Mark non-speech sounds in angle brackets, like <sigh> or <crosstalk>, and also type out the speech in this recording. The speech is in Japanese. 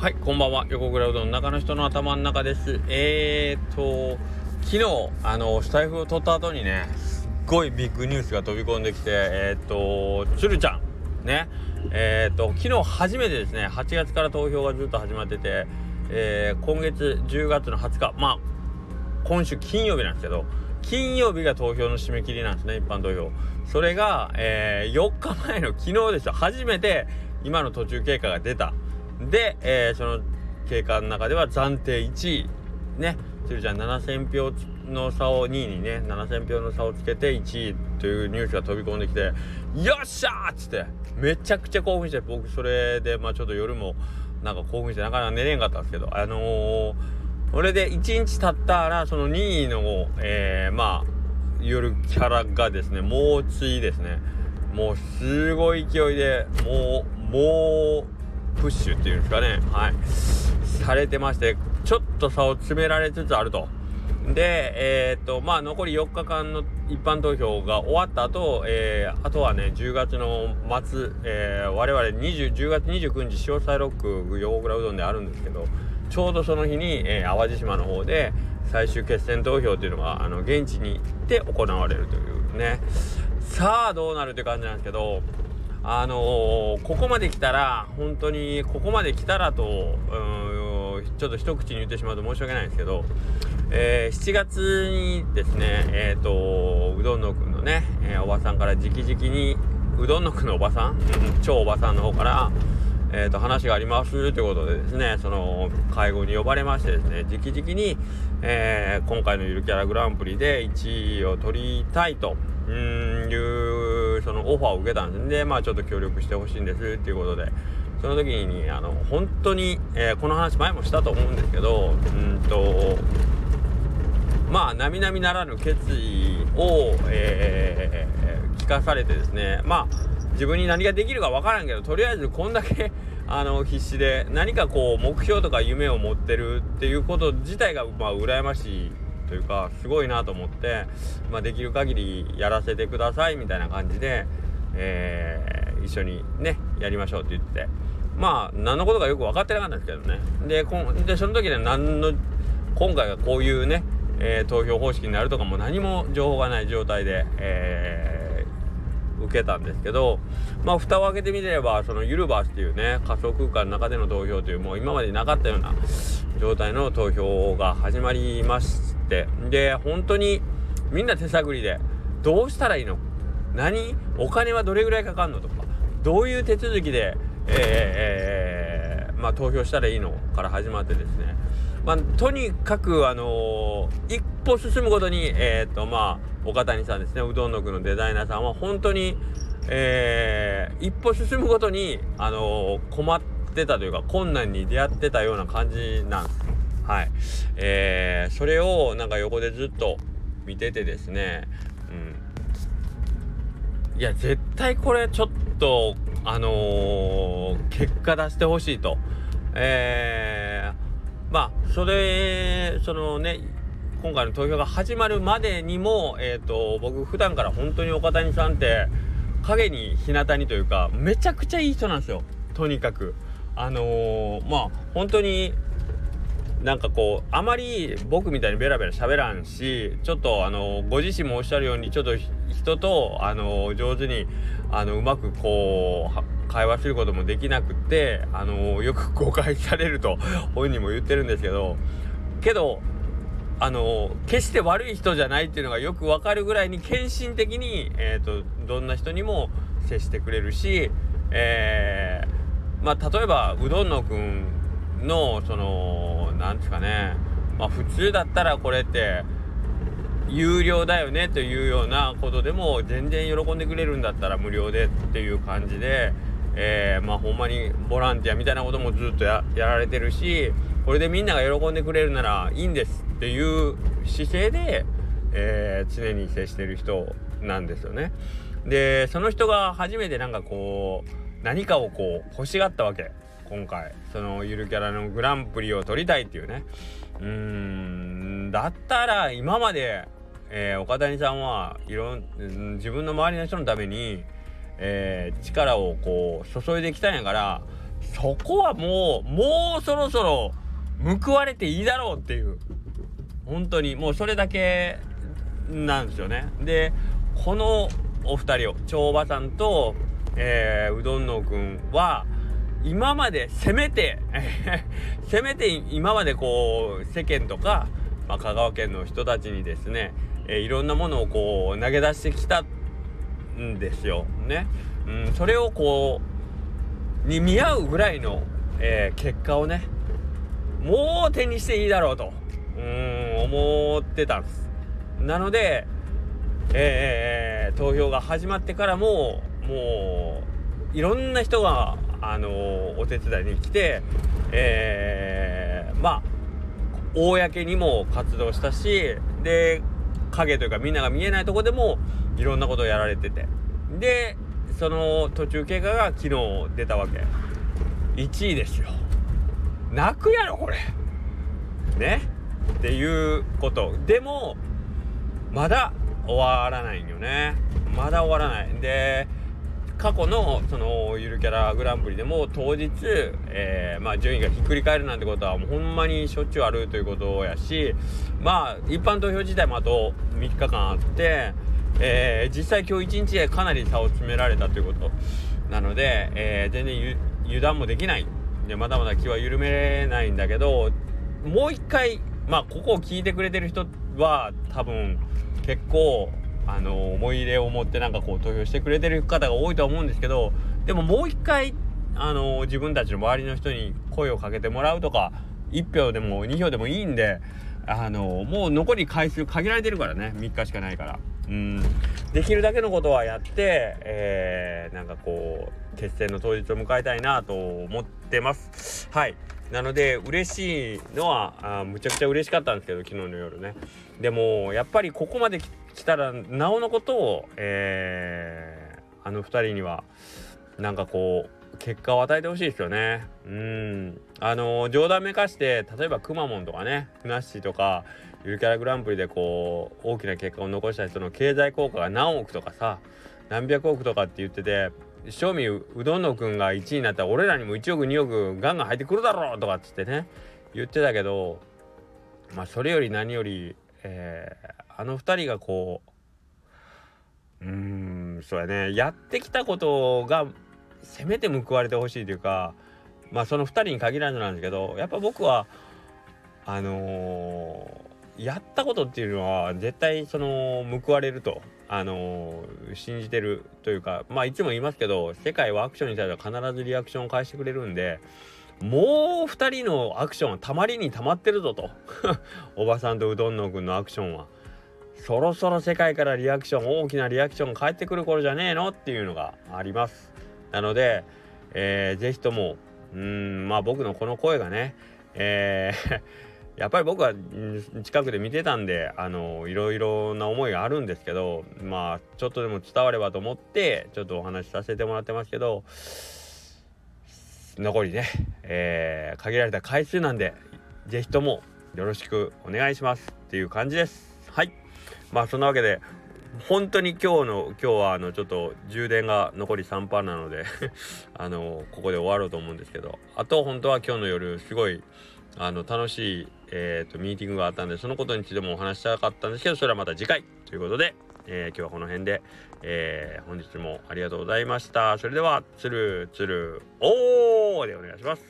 はい、こんばんは。横倉うどん中の人の頭の中です。えーと、昨日、あの、スタイフを撮った後にね、すっごいビッグニュースが飛び込んできて、えーと、つるちゃん、ね、えーと、昨日初めてですね、8月から投票がずっと始まってて、えー、今月10月の20日、まあ、今週金曜日なんですけど、金曜日が投票の締め切りなんですね、一般投票。それが、えー、4日前の昨日でしょ、初めて今の途中経過が出た。で、えー、その経過の中では暫定1位ね鶴ちゃん7000票の差を2位にね7000票の差をつけて1位というニュースが飛び込んできて「よっしゃー!」っつってめちゃくちゃ興奮して僕それでまあちょっと夜もなんか興奮してなかなか寝れんかったんですけどあのー、これで1日経ったらその2位の、えー、まあ夜キャラがですねもうついですねもうすごい勢いでもうもうプッシュっていうんですかねはいされてましてちょっと差を詰められつつあると。で、えー、っと、まあ、残り4日間の一般投票が終わった後、えー、あとはね、10月の末、えー、我々20、10月29日、潮サイロック横倉うどんであるんですけど、ちょうどその日に、えー、淡路島の方で最終決選投票っていうのが、あの、現地に行って行われるというね。さあ、どうなるって感じなんですけど、あのー、ここまで来たら本当にここまで来たらとうんちょっと一口に言ってしまうと申し訳ないんですけど、えー、7月にですねえっ、ー、とうどんのくんのね、えー、おばさんから直々にうどんのくんのおばさん、うん、超おばさんの方からえーと、話がありますということでですねその会合に呼ばれましてですね直々に、えー、今回のゆるキャラグランプリで1位を取りたいとうそのオファーを受けたんでまあちょっと協力してほしいんですっていうことで。その時にあの本当に、えー、この話前もしたと思うんですけどうんとまあ並々ならぬ決意を、えー、聞かされてですね。まあ自分に何ができるか分からんけどとりあえずこんだけ <laughs> あの必死で何かこう目標とか夢を持ってるっていうこと自体がまあ羨ましいというかすごいなと思って、まあ、できる限りやらせてくださいみたいな感じで、えー、一緒にねやりましょうって言ってまあ何のことかよく分かってなかったんですけどね。でこんでその時に何の今回がこういうね、えー、投票方式になるとかも何も情報がない状態で、えー、受けたんですけどまあ蓋を開けてみればそのユルバースっていうね仮想空間の中での投票というもう今までなかったような状態の投票が始まりまして。で本当にみんな手探りでどうしたらいいの？何？お金はどれぐらいかかるのとか。どういう手続きで、えー、えー、まあ、投票したらいいの？から始まってですね、まあ、とにかく、あのー、一歩進むごとに、えーとまあ、岡谷さんですね。うどんの具のデザイナーさんは本当に、えー、一歩進むごとに、あの困ってたというか困難に出会ってたような感じなんです。はい。えー、それをなんか横でずっと見ててですね、うん。いや、絶対これちょっと、あのー、結果出してほしいと。えー、まあ、それ、そのね、今回の投票が始まるまでにも、えっ、ー、と、僕普段から本当に岡谷さんって、影に日向にというか、めちゃくちゃいい人なんですよ。とにかく。あのー、まあ本当になんかこうあまり僕みたいにベラベラ喋らんしちょっとあのご自身もおっしゃるようにちょっと人とあの上手にあのうまくこう会話することもできなくってあのよく誤解されると本人も言ってるんですけどけどあの決して悪い人じゃないっていうのがよくわかるぐらいに献身的に、えーと、どんな人にも接してくれるし、えーまあ例えばうどんのくんのそのなんですかねまあ普通だったらこれって有料だよねというようなことでも全然喜んでくれるんだったら無料でっていう感じで、えー、まあほんまにボランティアみたいなこともずっとやられてるしこれでみんなが喜んでくれるならいいんですっていう姿勢で、えー、常に接してる人なんですよね。でその人が初めてなんかこう何かをこう欲しがったわけ今回そのゆるキャラのグランプリを取りたいっていうね。うーんだったら今まで、えー、岡谷さんはいろん自分の周りの人のために、えー、力をこう注いできたんやからそこはもうもうそろそろ報われていいだろうっていう。本当にもうそれだけなんですよね。でこのお二人を長馬さんと、えー、うどんのくんは今までせめて <laughs> せめて今までこう世間とか、まあ、香川県の人たちにですね、えー、いろんなものをこう投げ出してきたんですよ。ね。うん、それをこうに見合うぐらいの、えー、結果をねもう手にしていいだろうとうん思ってたんです。なので、えー、投票が始まってからももういろんな人があのお手伝いに来て、えー、まあ公にも活動したしで影というかみんなが見えないとこでもいろんなことをやられてて。でその途中経過が昨日出たわけ。1位ですよ。泣くやろこれ。ね？っていうこと。でもまだ終わらないんよね。まだ終わらない。で過去のそのゆるキャラグランプリでも当日、えー、まあ、順位がひっくり返るなんてことはもうほんまにしょっちゅうあるということやしまあ一般投票自体もあと3日間あって、えー、実際今日1日でかなり差を詰められたということなので、えー、全然油断もできない。でまだまだ気は緩めないんだけどもう一回まあここを聞いてくれてる人は多分結構あの思い入れを持ってなんかこう投票してくれてる方が多いとは思うんですけどでももう一回あの自分たちの周りの人に声をかけてもらうとか1票でも2票でもいいんであのもう残り回数限られてるからね3日しかないから。うん。できるだけのことはやって、えー、なんかこう決戦の当日を迎えたいなと思ってます。はい。なので嬉しいのはあむちゃくちゃ嬉しかったんですけど昨日の夜ね。でもやっぱりここまで来たらなおのことを、えー、あの2人にはなんかこう結果を与えてほしいですよね。うん。あの、冗談めかして例えばくまモンとかねふなっしーとかゆるキャラグランプリでこう大きな結果を残した人の経済効果が何億とかさ何百億とかって言ってて正味うどんのくんが1位になったら俺らにも1億2億ガンガン入ってくるだろうとかっつってね言ってたけどまあそれより何より、えー、あの2人がこううんそうやねやってきたことがせめて報われてほしいというかまあその2人に限らずなんですけどやっぱ僕はあの、やったことっていうのは絶対その報われると。あのー、信じてるというかまあいつも言いますけど世界はアクションに対しては必ずリアクションを返してくれるんでもう2人のアクションはたまりにたまってるぞと。<laughs> おばさんとうどんのくんのアクションは。そろそろ世界からリアクション大きなリアクションが返ってくる頃じゃねえのっていうのがあります。なので、えー、ぜひともうんまあ僕のこの声がねえーやっぱり僕は近くで見てたんであのいろいろな思いがあるんですけどまあちょっとでも伝わればと思ってちょっとお話しさせてもらってますけど残りね、えー、限られた回数なんで是非ともよろしくお願いします。っていう感じです。はい。まあそんなわけで本当に今日の今日はあのちょっと充電が残り3%なので <laughs> あのここで終わろうと思うんですけどあと本当は今日の夜すごいあの楽しい、えーと、ミーティングがあったんでそのことについてもお話したかったんですけどそれはまた次回ということで、えー、今日はこの辺で、えー、本日もありがとうございました。それではつるつるおーでお願いします。